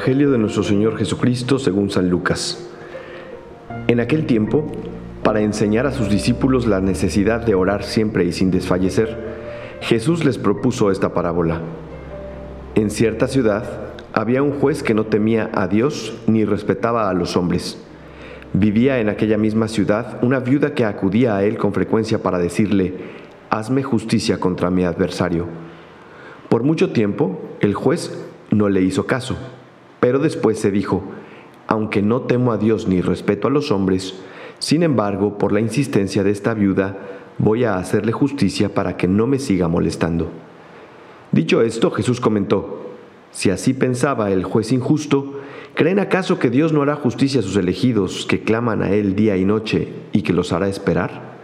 Evangelio de nuestro Señor Jesucristo según San Lucas. En aquel tiempo, para enseñar a sus discípulos la necesidad de orar siempre y sin desfallecer, Jesús les propuso esta parábola. En cierta ciudad había un juez que no temía a Dios ni respetaba a los hombres. Vivía en aquella misma ciudad una viuda que acudía a él con frecuencia para decirle, hazme justicia contra mi adversario. Por mucho tiempo, el juez no le hizo caso, pero después se dijo, aunque no temo a Dios ni respeto a los hombres, sin embargo, por la insistencia de esta viuda, voy a hacerle justicia para que no me siga molestando. Dicho esto, Jesús comentó, si así pensaba el juez injusto, ¿creen acaso que Dios no hará justicia a sus elegidos que claman a Él día y noche y que los hará esperar?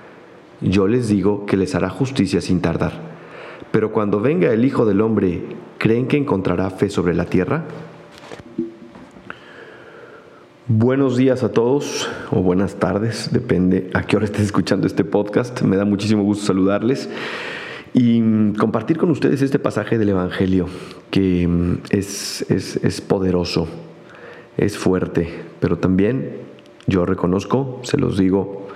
Yo les digo que les hará justicia sin tardar. Pero cuando venga el Hijo del Hombre, ¿creen que encontrará fe sobre la tierra? Buenos días a todos o buenas tardes, depende a qué hora estés escuchando este podcast. Me da muchísimo gusto saludarles y mm, compartir con ustedes este pasaje del Evangelio que mm, es, es, es poderoso, es fuerte, pero también yo reconozco, se los digo,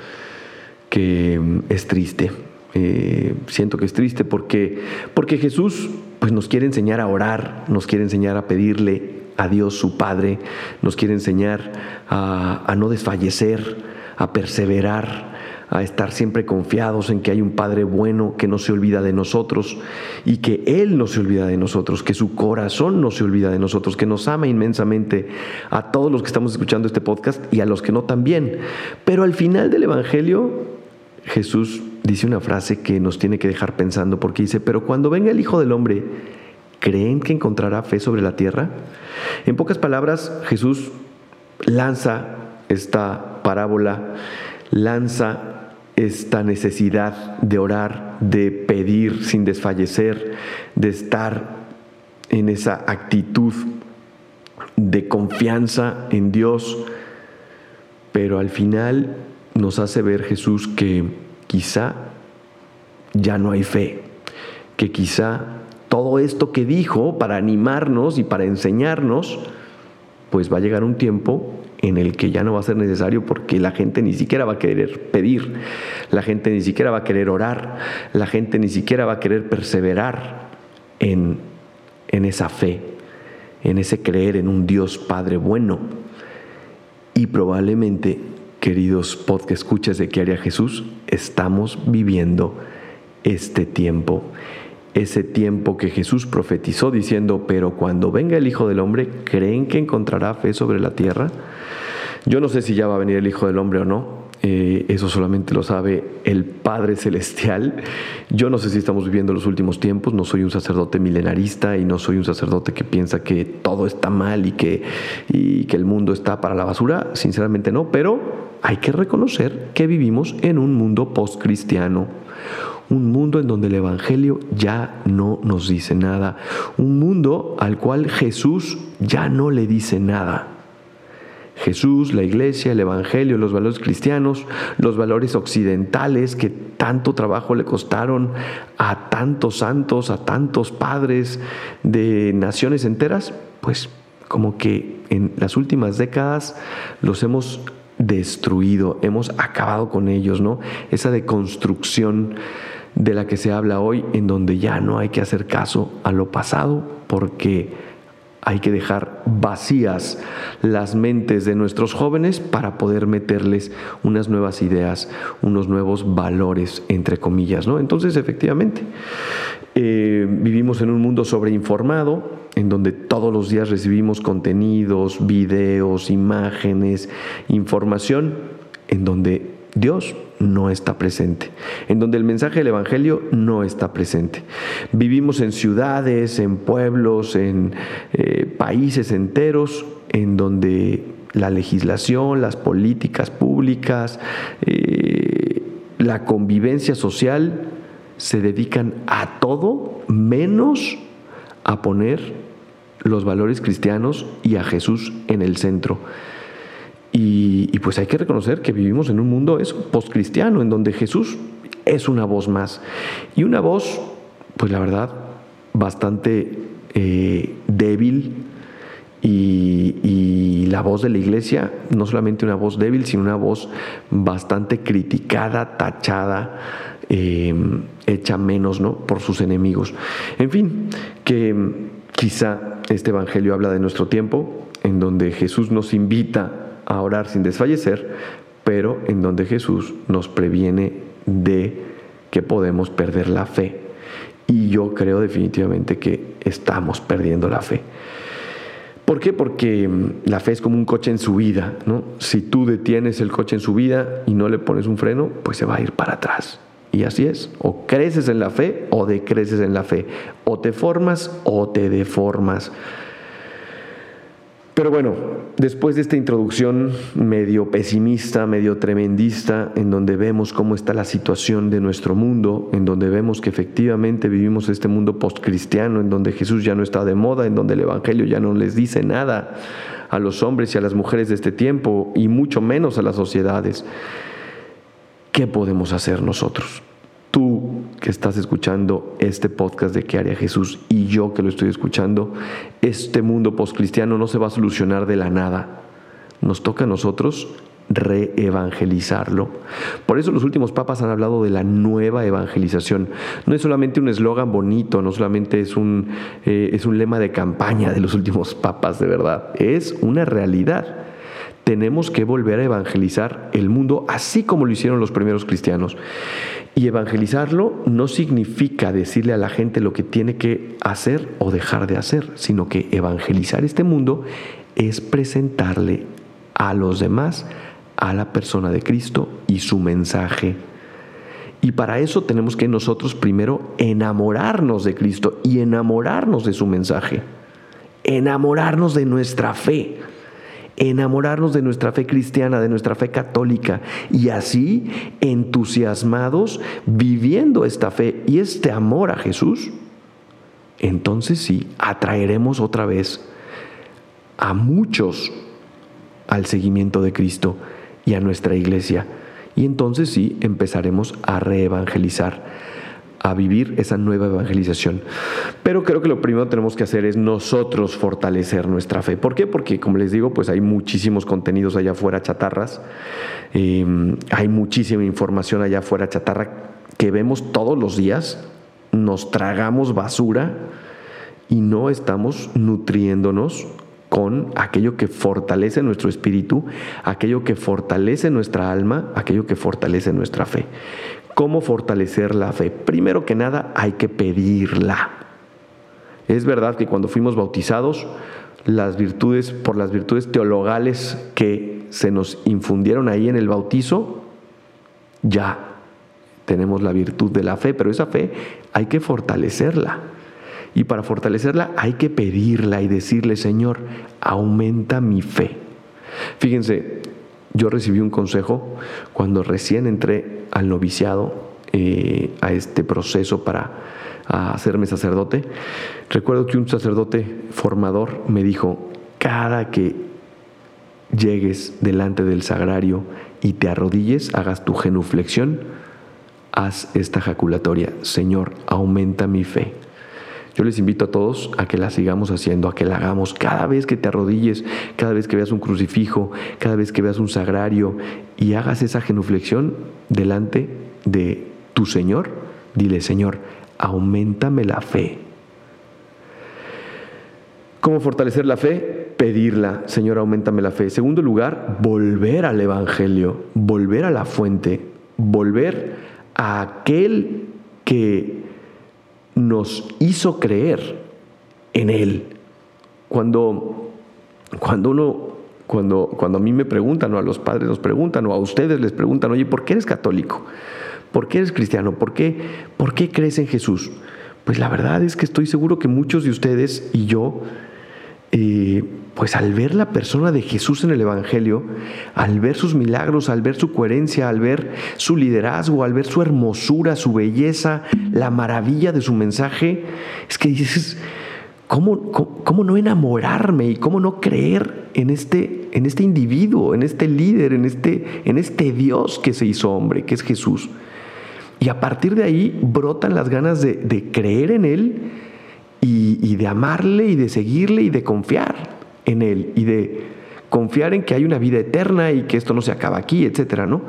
que mm, es triste eh, siento que es triste porque, porque Jesús pues, nos quiere enseñar a orar, nos quiere enseñar a pedirle a Dios su Padre, nos quiere enseñar a, no desfallecer, a perseverar, a estar siempre confiados en que hay un Padre bueno que no se olvida de nosotros y que Él no se olvida de nosotros, que su corazón no se olvida de nosotros, que nos ama inmensamente a todos los que estamos escuchando este podcast y a los que no también. Pero al final del Evangelio Jesús dice una frase que nos tiene que dejar pensando porque dice, pero cuando venga el Hijo del Hombre, ¿creen que encontrará fe sobre la tierra? En pocas palabras, Jesús lanza esta parábola, lanza esta necesidad de orar, de pedir sin desfallecer, de estar en esa actitud de confianza en Dios, pero al final nos hace ver Jesús que quizá ya no hay fe, que quizá todo esto que dijo para animarnos y para enseñarnos, pues va a llegar un tiempo en el que ya no va a ser necesario porque la gente ni siquiera va a querer pedir, la gente ni siquiera va a querer orar, la gente ni siquiera va a querer perseverar en, en esa fe, en ese creer en un Dios Padre bueno. Y probablemente queridos podcast escuchas de qué haría Jesús, estamos viviendo este tiempo. Ese tiempo que Jesús profetizó diciendo, pero cuando venga el Hijo del Hombre, ¿creen que encontrará fe sobre la tierra? Yo no sé si ya va a venir el Hijo del Hombre o no, eh, eso solamente lo sabe el Padre Celestial. Yo no sé si estamos viviendo los últimos tiempos, no soy un sacerdote milenarista y no soy un sacerdote que piensa que todo está mal y que, el mundo está para la basura, sinceramente no, pero hay que reconocer que vivimos en un mundo postcristiano, un mundo en donde el Evangelio ya no nos dice nada, un mundo al cual Jesús ya no le dice nada. Jesús, la iglesia, el Evangelio, los valores cristianos, los valores occidentales que tanto trabajo le costaron a tantos santos, a tantos padres de naciones enteras, pues como que en las últimas décadas los hemos destruido, hemos acabado con ellos, ¿no? Esa deconstrucción de la que se habla hoy, en donde ya no hay que hacer caso a lo pasado, porque hay que dejar vacías las mentes de nuestros jóvenes para poder meterles unas nuevas ideas, unos nuevos valores, entre comillas, ¿no? Entonces, efectivamente, eh, vivimos en un mundo sobreinformado, en donde todos los días recibimos contenidos, videos, imágenes, información, en donde Dios no está presente, en donde el mensaje del Evangelio no está presente. Vivimos en ciudades, en pueblos, en eh, países enteros, en donde la legislación, las políticas públicas, eh, la convivencia social se dedican a todo menos a poner los valores cristianos y a Jesús en el centro. Y, pues hay que reconocer que vivimos en un mundo eso, postcristiano, en donde Jesús es una voz más. Y una voz, pues la verdad, bastante eh, débil y, la voz de la iglesia, no solamente una voz débil, sino una voz bastante criticada, tachada, eh, hecha menos ¿no? por sus enemigos. En fin, que quizá este Evangelio habla de nuestro tiempo, en donde Jesús nos invita a orar sin desfallecer, pero en donde Jesús nos previene de que podemos perder la fe. Y yo creo definitivamente que estamos perdiendo la fe. ¿Por qué? Porque mm, la fe es como un coche en subida, ¿no? Si tú detienes el coche en subida y no le pones un freno, pues se va a ir para atrás. Y así es, o creces en la fe o decreces en la fe, o te formas o te deformas. Pero bueno, después de esta introducción medio pesimista, medio tremendista, en donde vemos cómo está la situación de nuestro mundo, en donde vemos que efectivamente vivimos este mundo postcristiano, en donde Jesús ya no está de moda, en donde el Evangelio ya no les dice nada a los hombres y a las mujeres de este tiempo, y mucho menos a las sociedades, ¿qué podemos hacer nosotros? Que estás escuchando este podcast de qué haría Jesús y yo que lo estoy escuchando, este mundo postcristiano no se va a solucionar de la nada. Nos toca a nosotros reevangelizarlo. Por eso los últimos papas han hablado de la nueva evangelización. No es solamente un eslogan bonito, no solamente es un, eh, es un lema de campaña de los últimos papas, de verdad. Es una realidad tenemos que volver a evangelizar el mundo así como lo hicieron los primeros cristianos. Y evangelizarlo no significa decirle a la gente lo que tiene que hacer o dejar de hacer, sino que evangelizar este mundo es presentarle a los demás a la persona de Cristo y su mensaje. Y para eso tenemos que nosotros primero enamorarnos de Cristo y enamorarnos de su mensaje, enamorarnos de nuestra fe enamorarnos de nuestra fe cristiana, de nuestra fe católica y así entusiasmados viviendo esta fe y este amor a Jesús, entonces sí, atraeremos otra vez a muchos al seguimiento de Cristo y a nuestra iglesia. Y entonces sí empezaremos a reevangelizar a vivir esa nueva evangelización. Pero creo que lo primero que tenemos que hacer es nosotros fortalecer nuestra fe. ¿Por qué? Porque, como les digo, pues hay muchísimos contenidos allá afuera chatarras, em, hay muchísima información allá afuera chatarra que vemos todos los días, nos tragamos basura y no estamos nutriéndonos con aquello que fortalece nuestro espíritu, aquello que fortalece nuestra alma, aquello que fortalece nuestra fe. ¿Cómo fortalecer la fe? Primero que nada hay que pedirla. Es verdad que cuando fuimos bautizados, las virtudes, por las virtudes teologales que se nos infundieron ahí en el bautizo, ya tenemos la virtud de la fe, pero esa fe hay que fortalecerla. Y para fortalecerla hay que pedirla y decirle, Señor, aumenta mi fe. Fíjense, yo recibí un consejo cuando recién entré al noviciado, eh, a este proceso para hacerme sacerdote. Recuerdo que un sacerdote formador me dijo, cada que llegues delante del sagrario y te arrodilles, hagas tu genuflexión, haz esta jaculatoria, Señor, aumenta mi fe. Yo les invito a todos a que la sigamos haciendo, a que la hagamos cada vez que te arrodilles, cada vez que veas un crucifijo, cada vez que veas un sagrario y hagas esa genuflexión delante de tu Señor. Dile, Señor, aumentame la fe. ¿Cómo fortalecer la fe? Pedirla, Señor, aumentame la fe. Segundo lugar, volver al Evangelio, volver a la fuente, volver a aquel que nos hizo creer en Él. Cuando, cuando uno, cuando, cuando a mí me preguntan, o a los padres nos preguntan, o a ustedes les preguntan, oye, ¿por qué eres católico? ¿Por qué eres cristiano? ¿Por qué, ¿Por qué crees en Jesús? Pues la verdad es que estoy seguro que muchos de ustedes y yo eh, pues al ver la persona de Jesús en el Evangelio, al ver sus milagros, al ver su coherencia, al ver su liderazgo, al ver su hermosura, su belleza, la maravilla de su mensaje, es que dices, ¿cómo, cómo, no enamorarme y cómo no creer en este, en este individuo, en este líder, en este, en este Dios que se hizo hombre, que es Jesús? Y a partir de ahí brotan las ganas de creer en Él y, de amarle y de seguirle y de confiar. en Él y de confiar en que hay una vida eterna y que esto no se acaba aquí, etcétera, ¿no?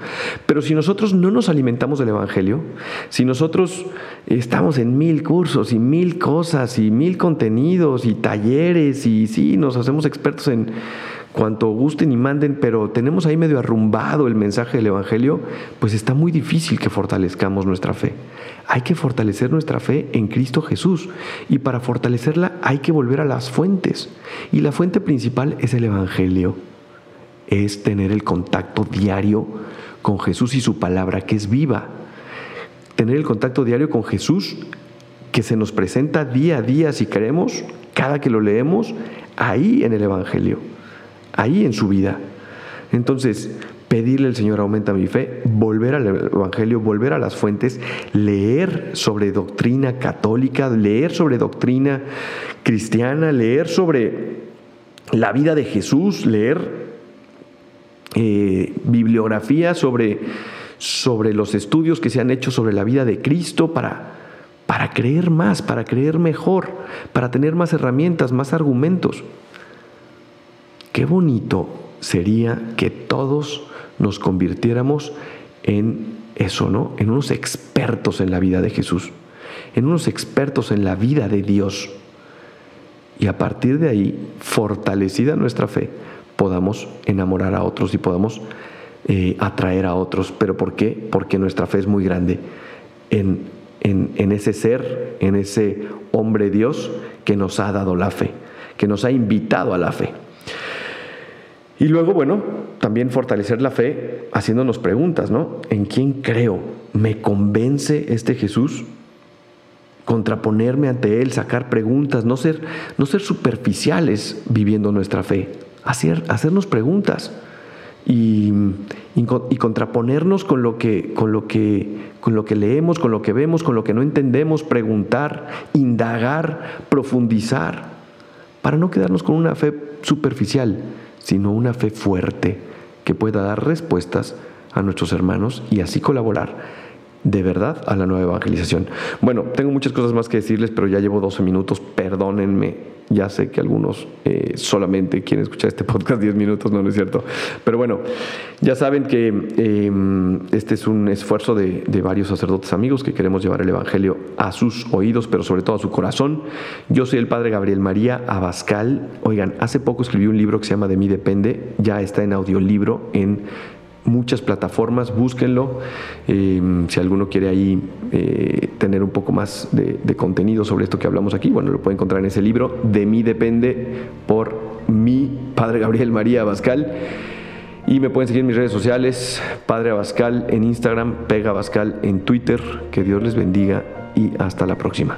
Pero si nosotros no nos alimentamos del Evangelio, si nosotros estamos en mil cursos y mil cosas y mil contenidos y talleres y sí, nos hacemos expertos en cuanto gusten y manden, pero tenemos ahí medio arrumbado el mensaje del Evangelio, pues está muy difícil que fortalezcamos nuestra fe. Hay que fortalecer nuestra fe en Cristo Jesús y para fortalecerla hay que volver a las fuentes. Y la fuente principal es el Evangelio, es tener el contacto diario con Jesús y su palabra que es viva. Tener el contacto diario con Jesús que se nos presenta día a día si queremos, cada que lo leemos, ahí en el Evangelio ahí en su vida. Entonces, pedirle al Señor aumenta mi fe, volver al Evangelio, volver a las fuentes, leer sobre doctrina católica, leer sobre doctrina cristiana, leer sobre la vida de Jesús, leer eh, bibliografía sobre, sobre los estudios que se han hecho sobre la vida de Cristo para, para creer más, para creer mejor, para tener más herramientas, más argumentos. Qué bonito sería que todos nos convirtiéramos en eso, ¿no? En unos expertos en la vida de Jesús, en unos expertos en la vida de Dios. Y a partir de ahí, fortalecida nuestra fe, podamos enamorar a otros y podamos eh, atraer a otros. ¿Pero por qué? Porque nuestra fe es muy grande en, en ese ser, en ese hombre Dios que nos ha dado la fe, que nos ha invitado a la fe. Y luego, bueno, también fortalecer la fe haciéndonos preguntas, ¿no? ¿En quién creo? ¿Me convence este Jesús? Contraponerme ante Él, sacar preguntas, no ser, no ser superficiales viviendo nuestra fe, hacer, hacernos preguntas y, y, contraponernos con lo, que, con, lo que, con lo que leemos, con lo que vemos, con lo que no entendemos, preguntar, indagar, profundizar, para no quedarnos con una fe superficial sino una fe fuerte que pueda dar respuestas a nuestros hermanos y así colaborar de verdad a la nueva evangelización. Bueno, tengo muchas cosas más que decirles, pero ya llevo 12 minutos, perdónenme ya sé que algunos eh, solamente quieren escuchar este podcast 10 minutos, no, no es cierto. Pero bueno, ya saben que em, este es un esfuerzo de, de, varios sacerdotes amigos que queremos llevar el Evangelio a sus oídos, pero sobre todo a su corazón. Yo soy el Padre Gabriel María Abascal. Oigan, hace poco escribí un libro que se llama De mí depende, ya está en audiolibro en muchas plataformas, búsquenlo. Em, si alguno quiere ahí eh, tener un poco más de, contenido sobre esto que hablamos aquí, bueno, lo puede encontrar en ese libro. De mí depende por mi Padre Gabriel María Abascal. Y me pueden seguir en mis redes sociales, Padre Abascal en Instagram, Pega Abascal en Twitter. Que Dios les bendiga y hasta la próxima.